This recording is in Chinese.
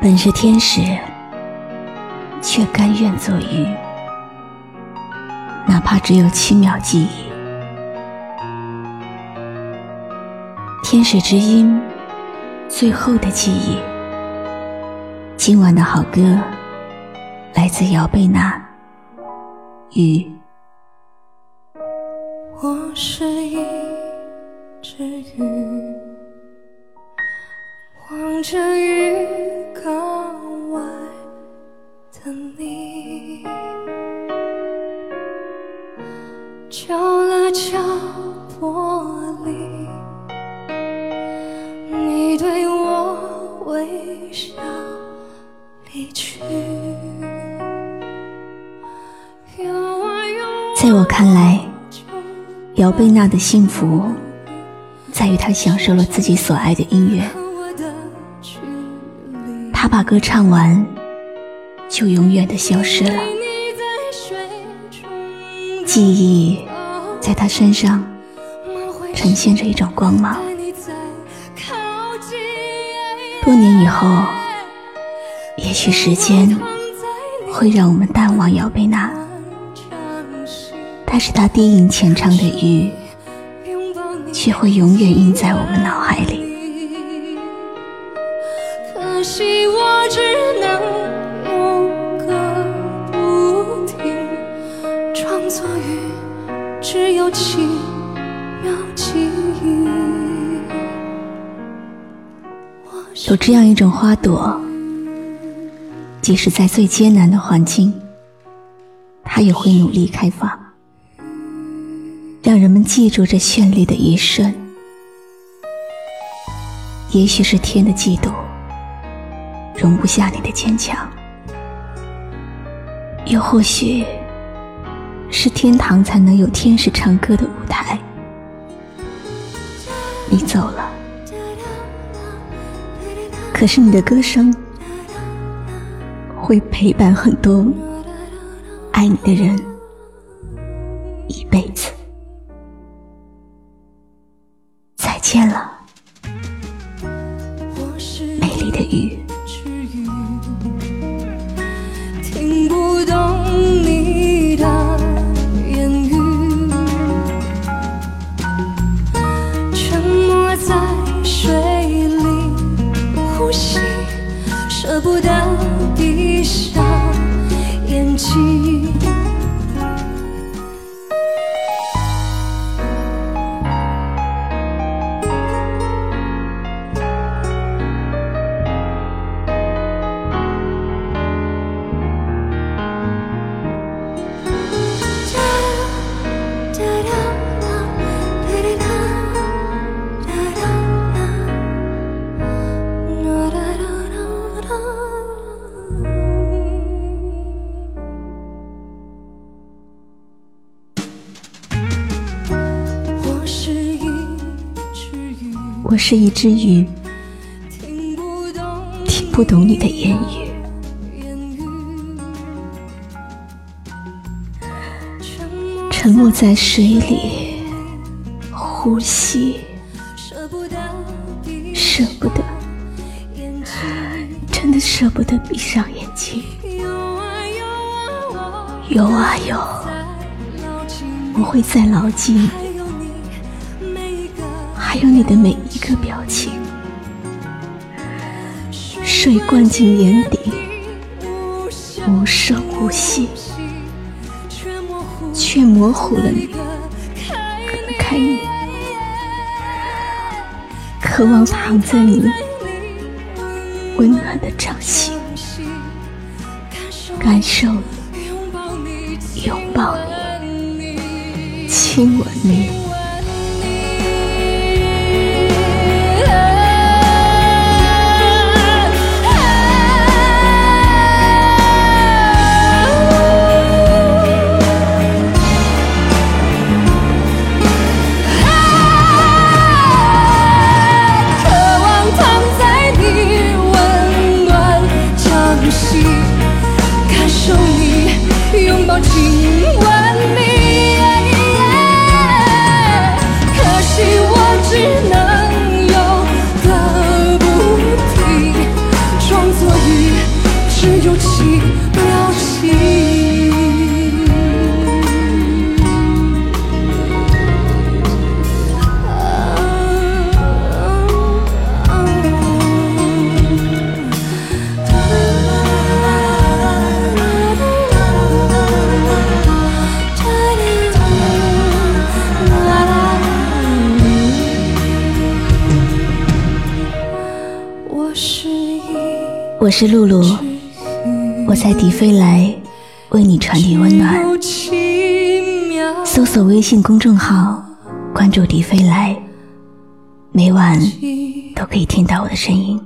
本是天使，却甘愿做鱼，哪怕只有七秒记忆。天使之音，最后的记忆。今晚的好歌，来自姚贝娜，《雨》。我是一只鱼，望着鱼想离去。在我看来。姚贝娜的幸福，在于她享受了自己所爱的音乐。她把歌唱完，就永远的消失了。记忆在她身上呈现着一种光芒。多年以后，也许时间会让我们淡忘姚贝娜。但是他低吟浅唱的雨，却会永远印在我们脑海里。可惜我只能用歌不停，装作雨只有几秒记忆。有这样一种花朵，即使在最艰难的环境，它也会努力开放。让人们记住这绚丽的一瞬，也许是天的嫉妒，容不下你的坚强；又或许是天堂才能有天使唱歌的舞台。你走了，可是你的歌声会陪伴很多爱你的人一辈子。再见了，美丽的雨。我是一只鱼，听不懂你的言语，沉默在水里呼吸，舍不得，真的舍不得闭上眼睛。游啊游，我会再牢记你。还有你的每一个表情，水灌进眼底，无声无息，却模糊了你，隔开你，渴望躺在你温暖的掌心，感受你，拥抱你，亲吻你。是有。我是露露，我在迪飞来为你传递温暖。搜索微信公众号，关注迪飞来，每晚都可以听到我的声音。